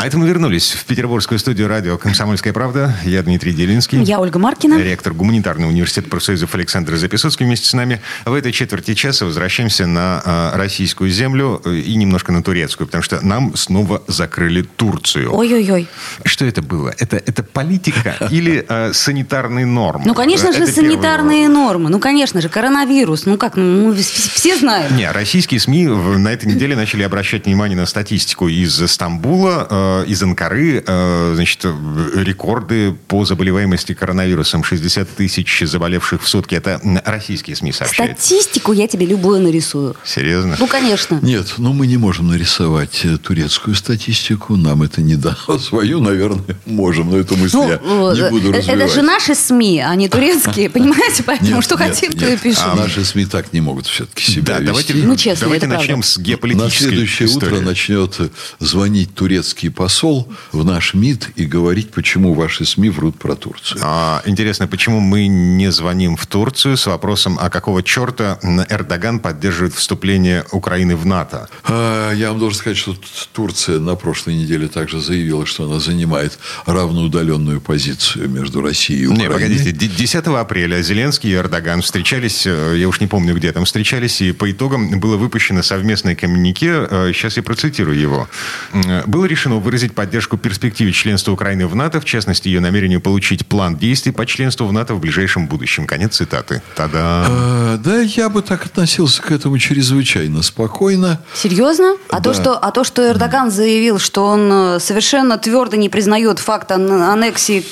А это мы вернулись в петербургскую студию радио «Комсомольская правда». Я Дмитрий Делинский. Я Ольга Маркина. Ректор Гуманитарного университета профсоюзов Александр Записоцкий вместе с нами. В этой четверти часа возвращаемся на э, российскую землю и немножко на турецкую, потому что нам снова закрыли Турцию. Ой-ой-ой. Что это было? Это, это политика или э, санитарные нормы? Ну, конечно же, Это санитарные первый нормы. Ну, конечно же, коронавирус. Ну, как, ну, в- все знают. Не, российские СМИ на этой неделе начали обращать внимание на статистику из Стамбула, э, из Анкары. э, значит, рекорды по заболеваемости коронавирусом. 60 тысяч заболевших в сутки. Это российские СМИ сообщают. Статистику я тебе любую нарисую. Серьезно? Ну, конечно. Нет, ну мы не можем нарисовать э, турецкую статистику, нам это не дано. Свою, наверное, можем, но эту мысль Ну, я не буду развивать. это же наши СМИ, а не турецкие, понимаете? Поэтому что хотим, то и пишем. А наши СМИ так не могут все-таки себя Да, вести. давайте, Ну, честно, давайте это начнем с геополитической На следующее утро начнет звонить турецкий посол в наш МИД и говорить, почему ваши СМИ врут про Турцию. А, Интересно, почему мы не звоним в Турцию с вопросом, а какого черта Эрдоган поддерживает вступление Украины в НАТО? А, Я вам должен сказать, что Турция на прошлой неделе также заявила, что она занимает равноудаленную позицию между Россией и Не, Украиной. погодите, Д- 10 апреля Зеленский и Эрдоган встречались, э, я уж не помню, где там встречались, и по итогам было выпущено совместное коммюнике, э, сейчас я процитирую его. М, Было решено выразить поддержку перспективе членства Украины в НАТО, в частности, ее намерению получить план действий по членству в НАТО в ближайшем будущем. Конец цитаты. Тогда А, Да, я бы так относился к этому чрезвычайно спокойно. Серьезно? А, то, Да. что, а то, что Эрдоган заявил, что он э, совершенно твердо не признает факт ан- аннексии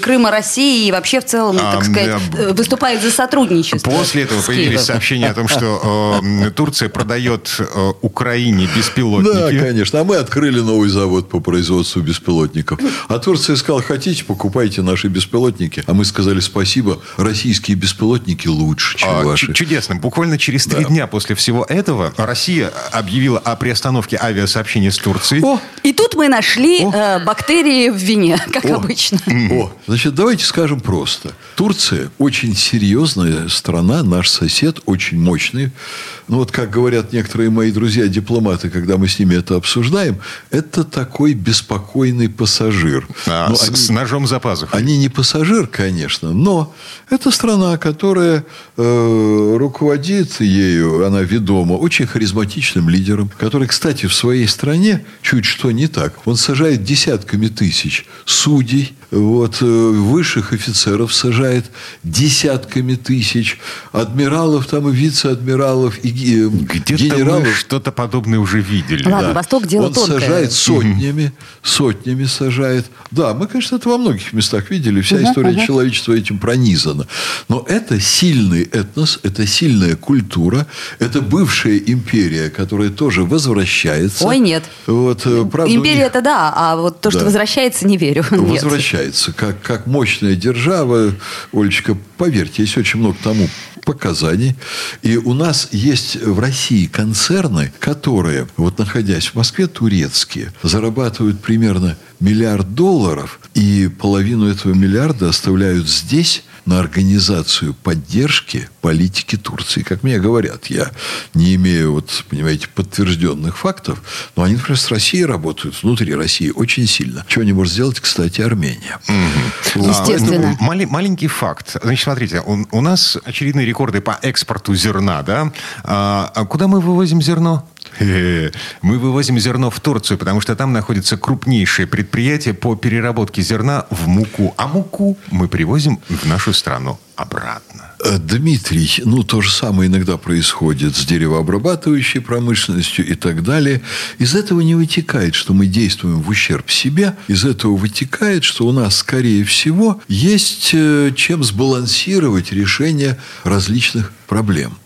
Крыма России и вообще в целом, А, так сказать, да. э, выступает за сотрудничество. После этого появились сообщения о том, что э, Турция продает э, Украине Да, беспилотники. конечно. А мы открыли новый завод по производству беспилотников. А Турция сказала, хотите, покупайте наши беспилотники. А мы сказали, спасибо, российские беспилотники лучше, чем А, ваши. чу- Чудесно. Буквально через три Да. дня после всего этого Россия объявила о приостановке авиасообщения с Турцией. О, И тут мы нашли э, бактерии в вине, как О. обычно. О, значит, давайте скажем просто. Турция очень серьезная страна, наш сосед, очень мощный. Ну, вот как говорят некоторые мои друзья-дипломаты, когда мы с ними это обсуждаем, это такой беспокойный пассажир. А, Но с, они- с ножом за пазухой. Они не пассажир, конечно, но это страна, которая э, руководит ею, она ведома очень харизматичным лидером, который, кстати, в своей стране чуть что не так. Он сажает десятками тысяч судей, вот, э, высших офицеров сажает десятками тысяч, адмиралов там и вице-адмиралов, и ге- Где-то генералов. мы что-то подобное уже видели. Ладно, Восток дело Он тонкое. сажает сотнями, сотнями сажает. Да, мы, конечно, это во многих местах видели. Вся история человечества этим пронизана. Но это сильный этнос, это сильная культура, это бывшая империя, которая тоже возвращается. Ой, нет. Вот, э, правда, Империя них- это да, а вот то, что Да. возвращается, не верю. Нет. Возвращается как, как мощная держава. Олечка, поверьте, есть очень много тому показаний. И у нас есть в России концерны, которые, вот находясь в Москве, турецкие, зарабатывают примерно миллиард долларов, и половину этого миллиарда оставляют здесь на организацию поддержки политики Турции. Как мне говорят, я не имею, вот, понимаете, подтвержденных фактов, но они, например, с Россией работают, внутри России, очень сильно. Чего не может сделать, кстати, Армения. Вот. Естественно. А, ну, мали- маленький факт. Значит, смотрите, у, у нас очередные рекорды по экспорту зерна, да? А, а куда мы вывозим зерно? Мы вывозим зерно в Турцию, потому что там находится крупнейшее предприятие по переработке зерна в муку. А муку мы привозим в нашу страну обратно. Э, Дмитрий, ну, то же самое иногда происходит с деревообрабатывающей промышленностью и так далее. Из этого не вытекает, что мы действуем в ущерб себе. Из этого вытекает, что у нас, скорее всего, есть э, чем сбалансировать решение различных проблем.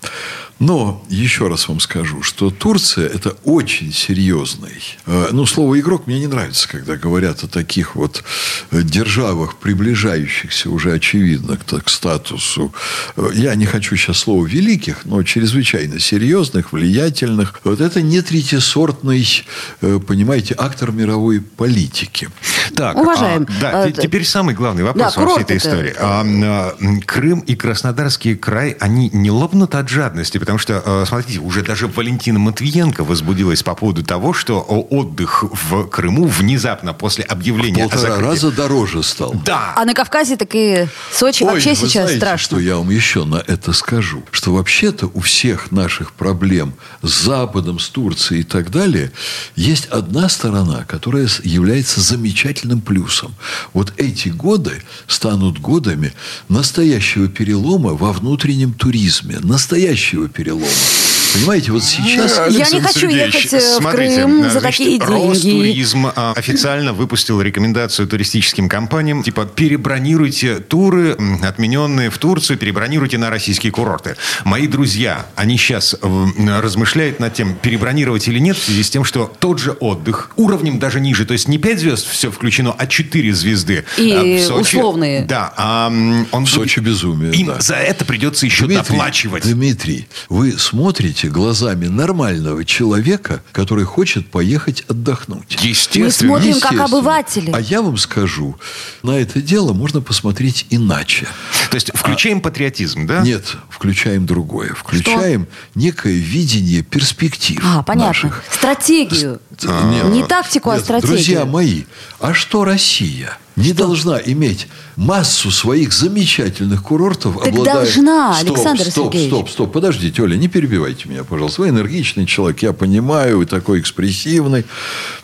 Но еще раз вам скажу, что Турция – это очень серьезный. э, Ну, слово «игрок» мне не нравится, когда говорят о таких вот э, державах, приближающихся уже, очевидно, к, к статусу. Э, Я не хочу сейчас слова «великих», но чрезвычайно серьезных, влиятельных. Вот это не третьесортный, понимаете, актор мировой политики. Так, Уважаем. а, да, А, те- теперь самый главный вопрос да, во всей этой истории. А, а, м, Крым и Краснодарский край, они не лопнут от жадности, потому что, э, смотрите, уже даже Валентина Матвиенко возбудилась по поводу того, что о, отдых в Крыму внезапно после объявления о Полтора закрытии- раза дороже стал. Да, А на Кавказе так и Сочи Ой, вообще вы сейчас знаете, страшно. что я вам еще на это скажу? Что вообще-то у всех наших проблем с Западом, с Турцией и так далее, есть одна сторона, которая является замечательным плюсом. Вот эти годы станут годами настоящего перелома во внутреннем туризме. Настоящего перелома. Понимаете, вот сейчас... Я не хочу Сергеевич, ехать, э, в смотрите, Крым э, за значит, такие деньги. Ростуризм а, официально выпустил рекомендацию туристическим компаниям, типа, перебронируйте туры, отмененные в Турцию, перебронируйте на российские курорты. Мои друзья, они сейчас размышляют над тем, перебронировать или нет, в связи с тем, что тот же отдых уровнем даже ниже, то есть не 5 звезд все включено, а 4 звезды. И а, в Сочи- условные. Да. а, он В Сочи безумие, Им да. за это придется еще доплачивать. Дмитрий, вы смотрите глазами нормального человека, который хочет поехать отдохнуть. Естественно. Мы смотрим как Естественно. обыватели. А я вам скажу, на это дело можно посмотреть иначе. То есть включаем патриотизм, да? Нет, включаем другое. Включаем некое видение перспектив А, понятно. наших. Стратегию. Нет. Не тактику, а Нет, стратегию. Друзья мои, а что Россия? Не должна иметь массу своих замечательных курортов, Так обладая... должна, стоп, Александр стоп, Сергеевич. Стоп, стоп, подождите, Оля, не перебивайте меня, пожалуйста. Вы энергичный человек, я понимаю, вы такой экспрессивный.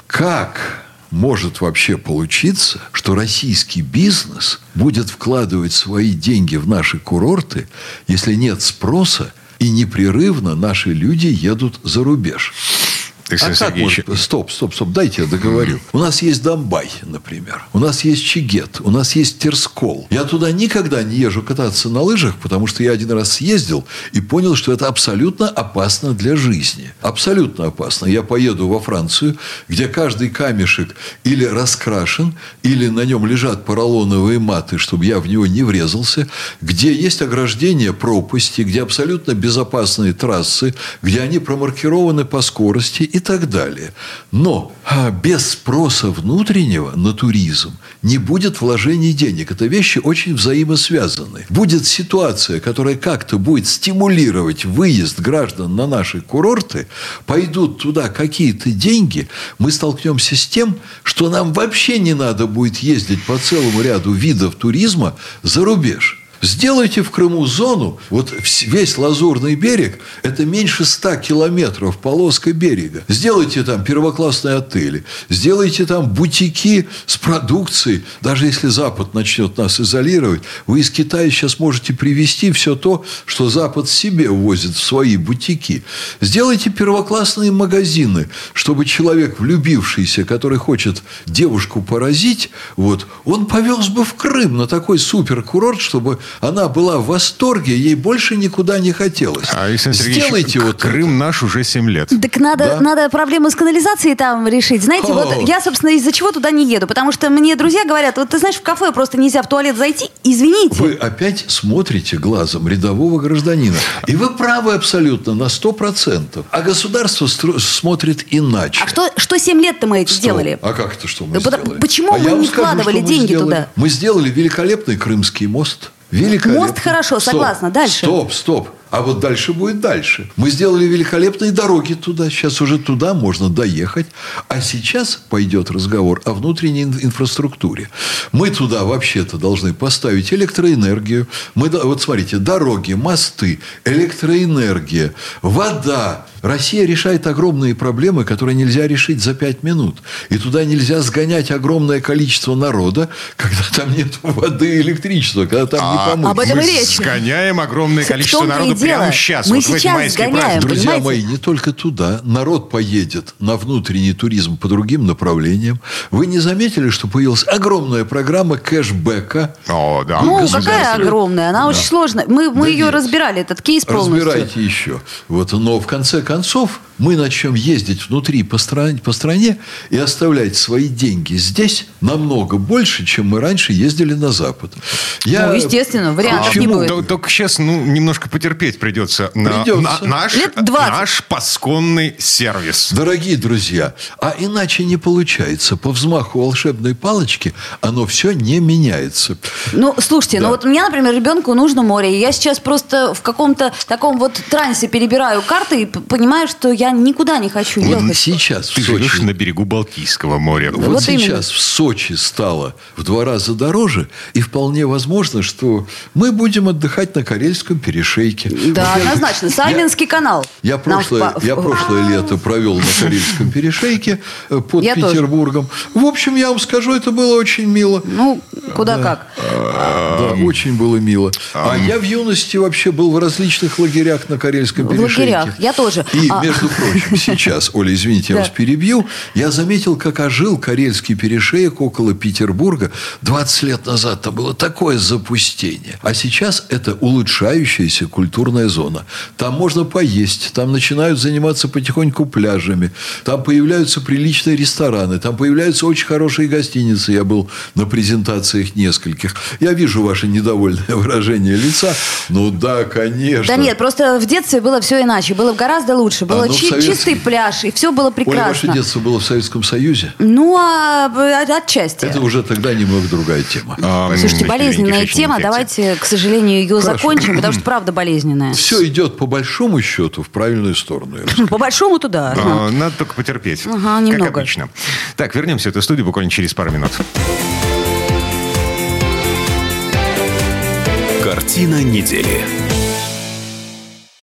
Как может вообще получиться, что российский бизнес будет вкладывать свои деньги в наши курорты, если нет спроса и непрерывно наши люди едут за рубеж? Александр а как Сергеевич, может- Стоп, стоп, стоп, дайте я договорю. У нас есть Донбай, например. У нас есть Чигет. У нас есть Терскол. Я туда никогда не езжу кататься на лыжах, потому что я один раз съездил и понял, что это абсолютно опасно для жизни. Абсолютно опасно. Я поеду во Францию, где каждый камешек или раскрашен, или на нем лежат поролоновые маты, чтобы я в него не врезался, где есть ограждение пропасти, где абсолютно безопасные трассы, где они промаркированы по скорости и так далее. Но а, без спроса внутреннего на туризм не будет вложений денег. Это вещи очень взаимосвязаны. Будет ситуация, которая как-то будет стимулировать выезд граждан на наши курорты, пойдут туда какие-то деньги, мы столкнемся с тем, что нам вообще не надо будет ездить по целому ряду видов туризма за рубеж. Сделайте в Крыму зону, вот весь Лазурный берег, это меньше 100 километров полоска берега. Сделайте там первоклассные отели, сделайте там бутики с продукцией. Даже если Запад начнет нас изолировать, вы из Китая сейчас можете привезти все то, что Запад себе увозит в свои бутики. Сделайте первоклассные магазины, чтобы человек, влюбившийся, который хочет девушку поразить, вот, он повез бы в Крым на такой суперкурорт, чтобы она была в восторге, ей больше никуда не хотелось. А, Александр Сергеевич, Сделайте вот Крым это. наш уже 7 лет. Так надо, Да? надо проблему с канализацией там решить. Знаете, О. вот я, собственно, из-за чего туда не еду. Потому что мне друзья говорят, вот ты знаешь, в кафе просто нельзя в туалет зайти. Извините. Вы опять смотрите глазом рядового гражданина. И вы правы абсолютно на 100%. А государство стро- смотрит иначе. А что, что 7 лет-то мы это сделали? А как это что мы Да сделали? почему А мы не скажу, вкладывали деньги сделали. туда? Мы сделали великолепный Крымский мост. Великолепный. Мост хорошо, Стоп, согласна. Дальше. Стоп, стоп. А вот дальше будет дальше. Мы сделали великолепные дороги туда. Сейчас уже туда можно доехать. А сейчас пойдет разговор о внутренней ин- инфраструктуре. Мы туда вообще-то должны поставить электроэнергию. Мы, вот смотрите, дороги, мосты, электроэнергия, вода, Россия решает огромные проблемы, которые нельзя решить за пять минут. И туда нельзя сгонять огромное количество народа, когда там нет воды и электричества, когда там не помыть. об этом Мы и речь. сгоняем огромное количество дело. прямо сейчас. Мы вот в эти сейчас майские сгоняем. праздники. Друзья понимаете? мои, не только туда. Народ поедет на внутренний туризм по другим направлениям. Вы не заметили, что появилась огромная программа кэшбэка? О, да. Ну, какая огромная, она очень сложная. Мы, мы Да ее нет. разбирали, этот кейс полностью. Разбирайте еще. Вот, но в конце концов Amerikaanse hof. Мы начнем ездить внутри по стране, по стране и оставлять свои деньги здесь намного больше, чем мы раньше ездили на Запад. Я- Ну, естественно, вариантов Почему? не будет. Тол- Только сейчас, ну, немножко потерпеть придется. На, Придется. на- наш, Лет 20. наш пасконный сервис. Дорогие друзья, а иначе не получается. По взмаху волшебной палочки оно все не меняется. Ну, слушайте, Да. ну вот мне, например, ребенку нужно море. и Я сейчас просто в каком-то таком вот трансе перебираю карты и понимаю, что я никуда не хочу Вот ехать. сейчас в Ты живешь Сочи на берегу Балтийского моря. Вот, Вот именно. сейчас в Сочи стало в два раза дороже, и вполне возможно, что мы будем отдыхать на Карельском перешейке. Да, Вот однозначно. я- Савинский канал. Я прошлое, в я в- прошлое лето провел на Карельском перешейке э, под Я тоже. Петербургом. В общем, я вам скажу, это было очень мило. Ну, куда как. Да, очень было мило. А я в юности вообще был в различных лагерях на Карельском В перешейке. лагерях, я тоже. И, А. между прочим, сейчас, Оля, извините, я вас перебью, я заметил, как ожил Карельский перешеек около Петербурга 20 лет назад. Там было такое запустение. А сейчас это улучшающаяся культурная зона. Там можно поесть, там начинают заниматься потихоньку пляжами, там появляются приличные рестораны, там появляются очень хорошие гостиницы. Я был на презентациях нескольких. Я вижу ваше недовольное выражение лица. Ну да, конечно. Да нет, просто в детстве было все иначе. Было гораздо лучше. Было А, ну, чи- советский- чистый пляж, и все было Оля, ваше прекрасно. детство было в Советском Союзе? Ну, а э, отчасти. Это уже тогда немного другая тема. А, Слушайте, болезненная тема. инфекция. Давайте, к сожалению, ее закончим, потому что правда болезненная. Все идет по большому счету в правильную сторону. По большому туда. А, Надо только потерпеть. Ага, Как немного. обычно. Так, вернемся в эту студию буквально через пару минут. Картина недели.